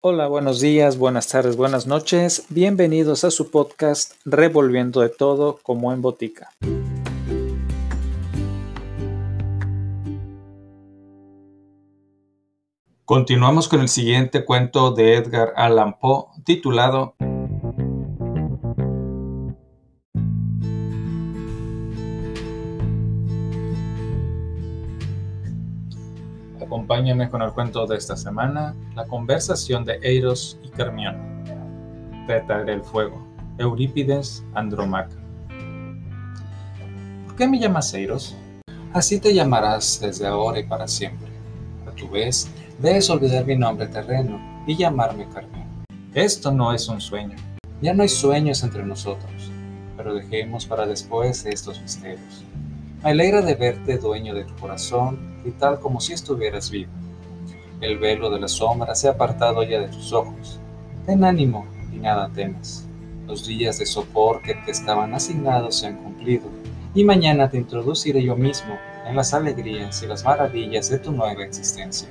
Hola, buenos días, buenas tardes, buenas noches. Bienvenidos a su podcast Revolviendo de todo como en botica. Continuamos con el siguiente cuento de Edgar Allan Poe titulado Acompáñenme con el cuento de esta semana, la conversación de Eiros y Carmión. Teta del fuego, Eurípides Andromaca. ¿Por qué me llamas Eiros? Así te llamarás desde ahora y para siempre. A tu vez, debes olvidar mi nombre terreno y llamarme Carmión. Esto no es un sueño. Ya no hay sueños entre nosotros, pero dejemos para después estos misterios. Me alegra de verte dueño de tu corazón tal como si estuvieras vivo. El velo de la sombra se ha apartado ya de tus ojos. Ten ánimo y nada temas. Los días de sopor que te estaban asignados se han cumplido y mañana te introduciré yo mismo en las alegrías y las maravillas de tu nueva existencia.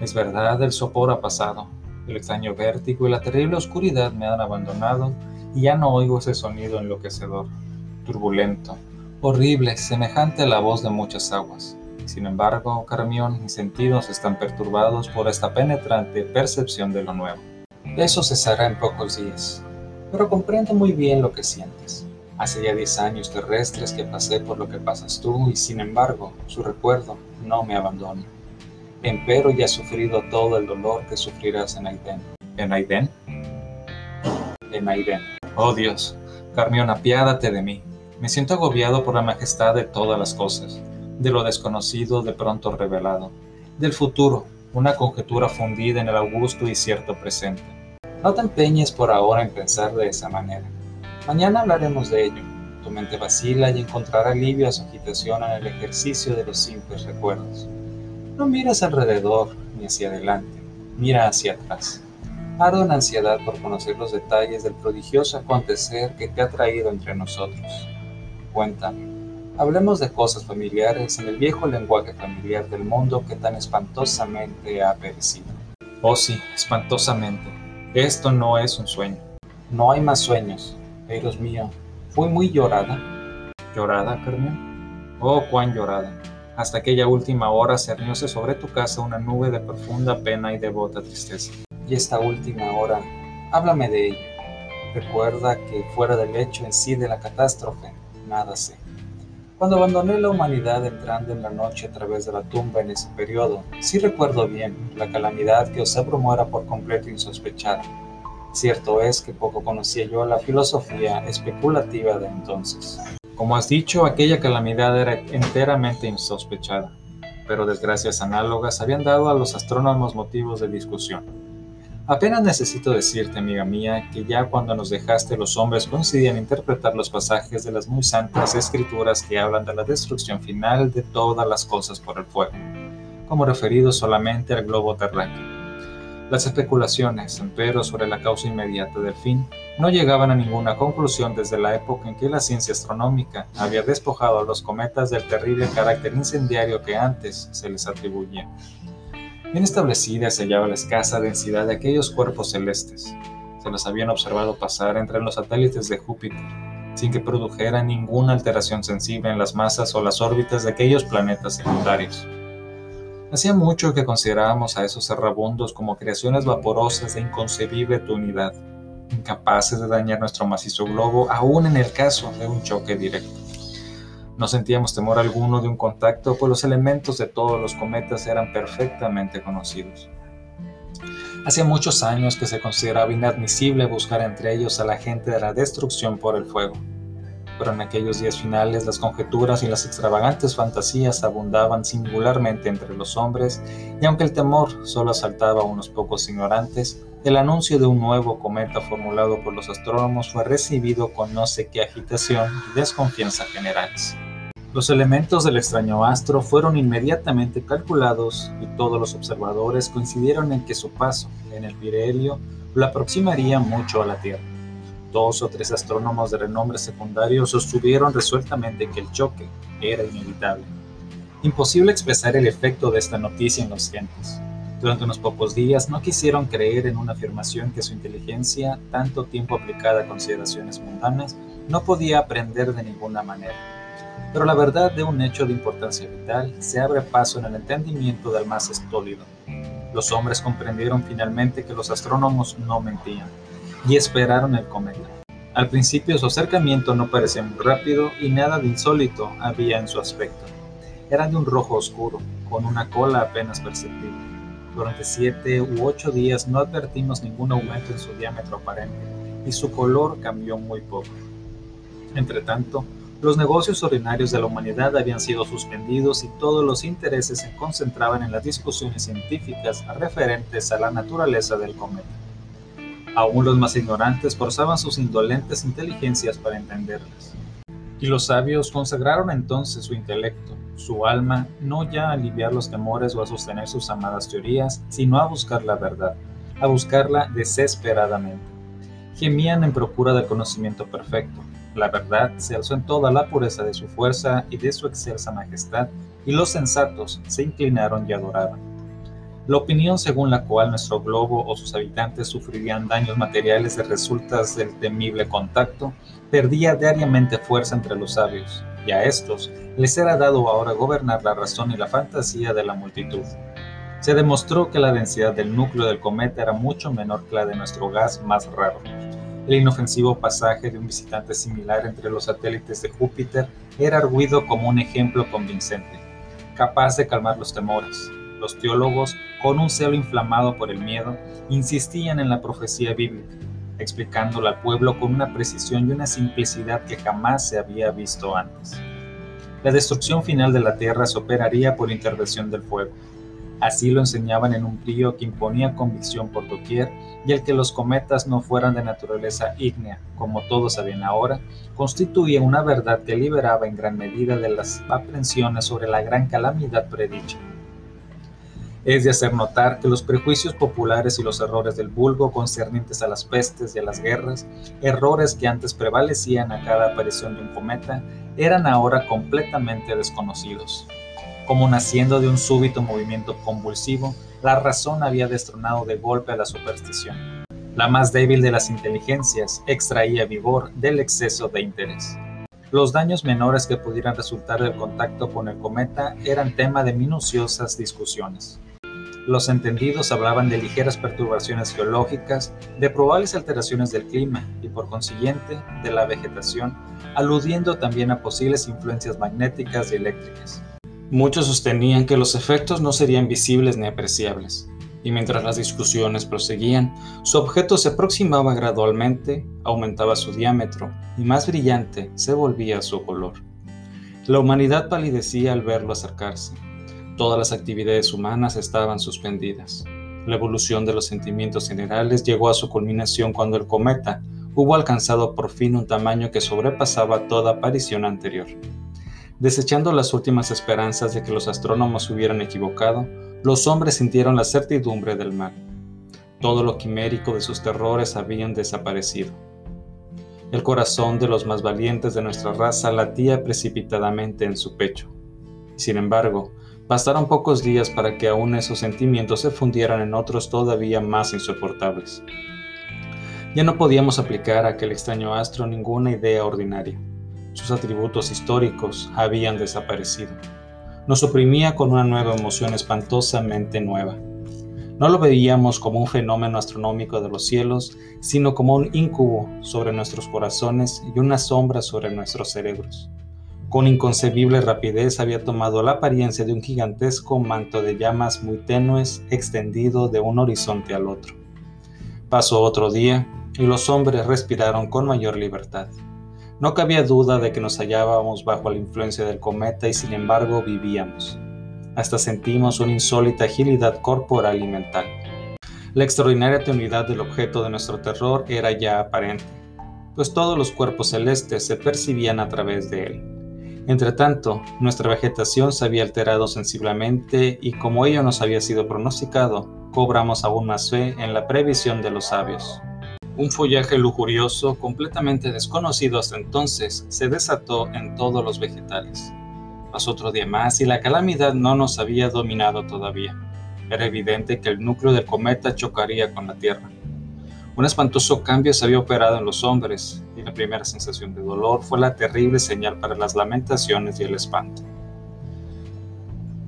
Es verdad, el sopor ha pasado. El extraño vértigo y la terrible oscuridad me han abandonado y ya no oigo ese sonido enloquecedor, turbulento, horrible, semejante a la voz de muchas aguas. Sin embargo, Carmión, mis sentidos están perturbados por esta penetrante percepción de lo nuevo. Eso cesará en pocos días, pero comprendo muy bien lo que sientes. Hace ya diez años terrestres que pasé por lo que pasas tú y sin embargo su recuerdo no me abandona. Empero ya he sufrido todo el dolor que sufrirás en Aiden. ¿En Aiden? En Aiden. Oh Dios, Carmión, apiádate de mí. Me siento agobiado por la majestad de todas las cosas, de lo desconocido de pronto revelado, del futuro, una conjetura fundida en el augusto y cierto presente. No te empeñes por ahora en pensar de esa manera. Mañana hablaremos de ello. Tu mente vacila y encontrará alivio a su agitación en el ejercicio de los simples recuerdos. No mires alrededor ni hacia adelante, mira hacia atrás. Ardo en ansiedad por conocer los detalles del prodigioso acontecer que te ha traído entre nosotros cuéntame. Hablemos de cosas familiares en el viejo lenguaje familiar del mundo que tan espantosamente ha perecido. Oh sí, espantosamente. Esto no es un sueño. No hay más sueños. Dios mío, fui muy llorada. ¿Llorada, Carmen? Oh, cuán llorada. Hasta aquella última hora cernióse sobre tu casa una nube de profunda pena y devota tristeza. Y esta última hora, háblame de ella. Recuerda que fuera del hecho en sí de la catástrofe, nada sé. Cuando abandoné la humanidad entrando en la noche a través de la tumba en ese periodo, sí recuerdo bien la calamidad que os abrumó era por completo insospechada. Cierto es que poco conocía yo la filosofía especulativa de entonces. Como has dicho, aquella calamidad era enteramente insospechada, pero desgracias análogas habían dado a los astrónomos motivos de discusión. Apenas necesito decirte, amiga mía, que ya cuando nos dejaste los hombres coincidían interpretar los pasajes de las muy santas escrituras que hablan de la destrucción final de todas las cosas por el fuego, como referido solamente al globo terráqueo. Las especulaciones, empero, sobre la causa inmediata del fin no llegaban a ninguna conclusión desde la época en que la ciencia astronómica había despojado a los cometas del terrible carácter incendiario que antes se les atribuía. Bien establecida se hallaba la escasa densidad de aquellos cuerpos celestes. Se los habían observado pasar entre los satélites de Júpiter, sin que produjera ninguna alteración sensible en las masas o las órbitas de aquellos planetas secundarios. Hacía mucho que considerábamos a esos errabundos como creaciones vaporosas de inconcebible unidad, incapaces de dañar nuestro macizo globo aún en el caso de un choque directo. No sentíamos temor alguno de un contacto, pues los elementos de todos los cometas eran perfectamente conocidos. Hacía muchos años que se consideraba inadmisible buscar entre ellos a la gente de la destrucción por el fuego, pero en aquellos días finales las conjeturas y las extravagantes fantasías abundaban singularmente entre los hombres, y aunque el temor solo asaltaba a unos pocos ignorantes, el anuncio de un nuevo cometa formulado por los astrónomos fue recibido con no sé qué agitación y desconfianza generales. Los elementos del extraño astro fueron inmediatamente calculados y todos los observadores coincidieron en que su paso en el Pirelio lo aproximaría mucho a la Tierra. Dos o tres astrónomos de renombre secundario sostuvieron resueltamente que el choque era inevitable. Imposible expresar el efecto de esta noticia en los gentes. Durante unos pocos días no quisieron creer en una afirmación que su inteligencia, tanto tiempo aplicada a consideraciones mundanas, no podía aprender de ninguna manera. Pero la verdad de un hecho de importancia vital se abre paso en el entendimiento del más estólido. Los hombres comprendieron finalmente que los astrónomos no mentían y esperaron el cometa. Al principio su acercamiento no parecía muy rápido y nada de insólito había en su aspecto. Era de un rojo oscuro, con una cola apenas perceptible. Durante siete u ocho días no advertimos ningún aumento en su diámetro aparente y su color cambió muy poco. Entretanto, los negocios ordinarios de la humanidad habían sido suspendidos y todos los intereses se concentraban en las discusiones científicas referentes a la naturaleza del cometa. Aún los más ignorantes forzaban sus indolentes inteligencias para entenderlas. Y los sabios consagraron entonces su intelecto, su alma, no ya a aliviar los temores o a sostener sus amadas teorías, sino a buscar la verdad, a buscarla desesperadamente. Gemían en procura del conocimiento perfecto. La verdad se alzó en toda la pureza de su fuerza y de su excelsa majestad, y los sensatos se inclinaron y adoraban. La opinión según la cual nuestro globo o sus habitantes sufrirían daños materiales de resultas del temible contacto perdía diariamente fuerza entre los sabios, y a estos les era dado ahora gobernar la razón y la fantasía de la multitud. Se demostró que la densidad del núcleo del cometa era mucho menor que la de nuestro gas más raro. El inofensivo pasaje de un visitante similar entre los satélites de Júpiter era arguido como un ejemplo convincente, capaz de calmar los temores. Los teólogos, con un celo inflamado por el miedo, insistían en la profecía bíblica, explicándola al pueblo con una precisión y una simplicidad que jamás se había visto antes. La destrucción final de la Tierra se operaría por intervención del fuego. Así lo enseñaban en un brío que imponía convicción por doquier y el que los cometas no fueran de naturaleza ígnea, como todos sabían ahora, constituía una verdad que liberaba en gran medida de las aprensiones sobre la gran calamidad predicha es de hacer notar que los prejuicios populares y los errores del vulgo concernientes a las pestes y a las guerras, errores que antes prevalecían a cada aparición de un cometa, eran ahora completamente desconocidos. Como naciendo de un súbito movimiento convulsivo, la razón había destronado de golpe a la superstición. La más débil de las inteligencias extraía vigor del exceso de interés. Los daños menores que pudieran resultar del contacto con el cometa eran tema de minuciosas discusiones. Los entendidos hablaban de ligeras perturbaciones geológicas, de probables alteraciones del clima y por consiguiente de la vegetación, aludiendo también a posibles influencias magnéticas y eléctricas. Muchos sostenían que los efectos no serían visibles ni apreciables, y mientras las discusiones proseguían, su objeto se aproximaba gradualmente, aumentaba su diámetro y más brillante se volvía su color. La humanidad palidecía al verlo acercarse Todas las actividades humanas estaban suspendidas. La evolución de los sentimientos generales llegó a su culminación cuando el cometa hubo alcanzado por fin un tamaño que sobrepasaba toda aparición anterior. Desechando las últimas esperanzas de que los astrónomos hubieran equivocado, los hombres sintieron la certidumbre del mal. Todo lo quimérico de sus terrores habían desaparecido. El corazón de los más valientes de nuestra raza latía precipitadamente en su pecho. Sin embargo, Bastaron pocos días para que aún esos sentimientos se fundieran en otros todavía más insoportables. Ya no podíamos aplicar a aquel extraño astro ninguna idea ordinaria. Sus atributos históricos habían desaparecido. Nos oprimía con una nueva emoción espantosamente nueva. No lo veíamos como un fenómeno astronómico de los cielos, sino como un incubo sobre nuestros corazones y una sombra sobre nuestros cerebros con inconcebible rapidez había tomado la apariencia de un gigantesco manto de llamas muy tenues extendido de un horizonte al otro. Pasó otro día y los hombres respiraron con mayor libertad. No cabía duda de que nos hallábamos bajo la influencia del cometa y sin embargo vivíamos. Hasta sentimos una insólita agilidad corporal y mental. La extraordinaria tenuidad del objeto de nuestro terror era ya aparente, pues todos los cuerpos celestes se percibían a través de él. Entretanto, nuestra vegetación se había alterado sensiblemente y como ello nos había sido pronosticado, cobramos aún más fe en la previsión de los sabios. Un follaje lujurioso, completamente desconocido hasta entonces, se desató en todos los vegetales. Pasó otro día más y la calamidad no nos había dominado todavía. Era evidente que el núcleo del cometa chocaría con la Tierra. Un espantoso cambio se había operado en los hombres, y la primera sensación de dolor fue la terrible señal para las lamentaciones y el espanto.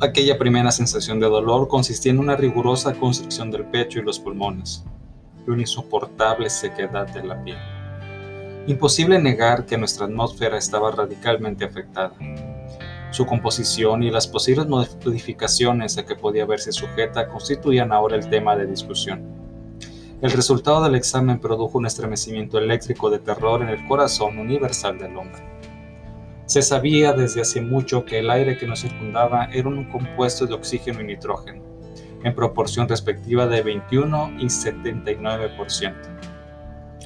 Aquella primera sensación de dolor consistía en una rigurosa constricción del pecho y los pulmones, y una insoportable sequedad de la piel. Imposible negar que nuestra atmósfera estaba radicalmente afectada. Su composición y las posibles modificaciones a que podía verse sujeta constituían ahora el tema de discusión. El resultado del examen produjo un estremecimiento eléctrico de terror en el corazón universal del hombre. Se sabía desde hace mucho que el aire que nos circundaba era un compuesto de oxígeno y nitrógeno, en proporción respectiva de 21 y 79%.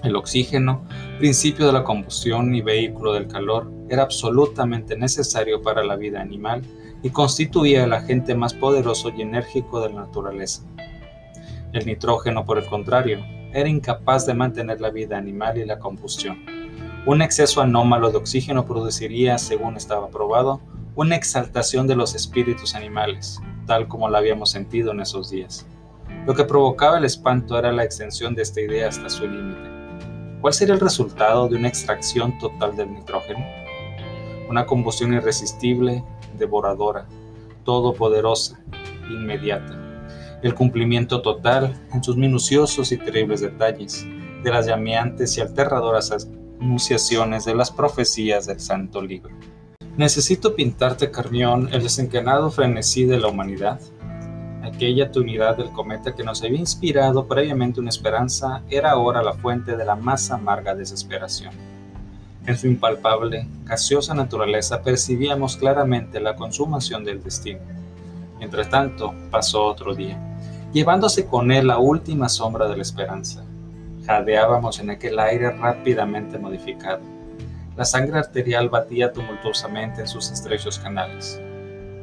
El oxígeno, principio de la combustión y vehículo del calor, era absolutamente necesario para la vida animal y constituía el agente más poderoso y enérgico de la naturaleza. El nitrógeno, por el contrario, era incapaz de mantener la vida animal y la combustión. Un exceso anómalo de oxígeno produciría, según estaba probado, una exaltación de los espíritus animales, tal como la habíamos sentido en esos días. Lo que provocaba el espanto era la extensión de esta idea hasta su límite. ¿Cuál sería el resultado de una extracción total del nitrógeno? una combustión irresistible, devoradora, todopoderosa, inmediata. El cumplimiento total, en sus minuciosos y terribles detalles, de las llameantes y aterradoras anunciaciones de las profecías del Santo Libro. Necesito pintarte, Carmión, el desencanado frenesí de la humanidad. Aquella tunidad del cometa que nos había inspirado previamente una esperanza era ahora la fuente de la más amarga desesperación en su impalpable, gaseosa naturaleza percibíamos claramente la consumación del destino. Mientras tanto, pasó otro día, llevándose con él la última sombra de la esperanza. Jadeábamos en aquel aire rápidamente modificado. La sangre arterial batía tumultuosamente en sus estrechos canales.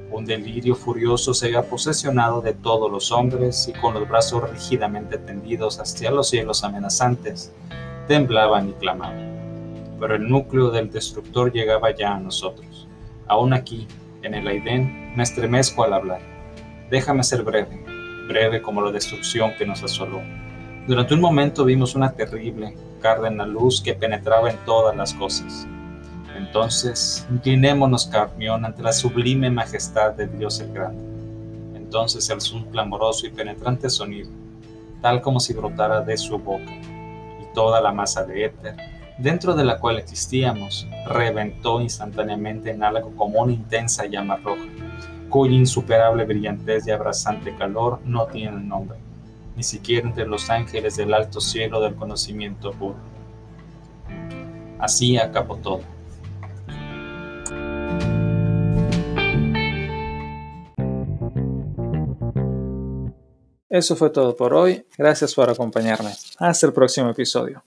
Un delirio furioso se había posesionado de todos los hombres y con los brazos rígidamente tendidos hacia los cielos amenazantes, temblaban y clamaban pero el núcleo del destructor llegaba ya a nosotros. Aún aquí, en el Aidén, me estremezco al hablar. Déjame ser breve, breve como la destrucción que nos asoló. Durante un momento vimos una terrible, cárdena luz que penetraba en todas las cosas. Entonces, inclinémonos, Carmión, ante la sublime majestad de Dios el Grande. Entonces alzó un clamoroso y penetrante sonido, tal como si brotara de su boca, y toda la masa de éter, dentro de la cual existíamos, reventó instantáneamente en algo como una intensa llama roja, cuya insuperable brillantez y abrasante calor no tiene nombre, ni siquiera entre los ángeles del alto cielo del conocimiento puro. Así acabó todo. Eso fue todo por hoy. Gracias por acompañarme. Hasta el próximo episodio.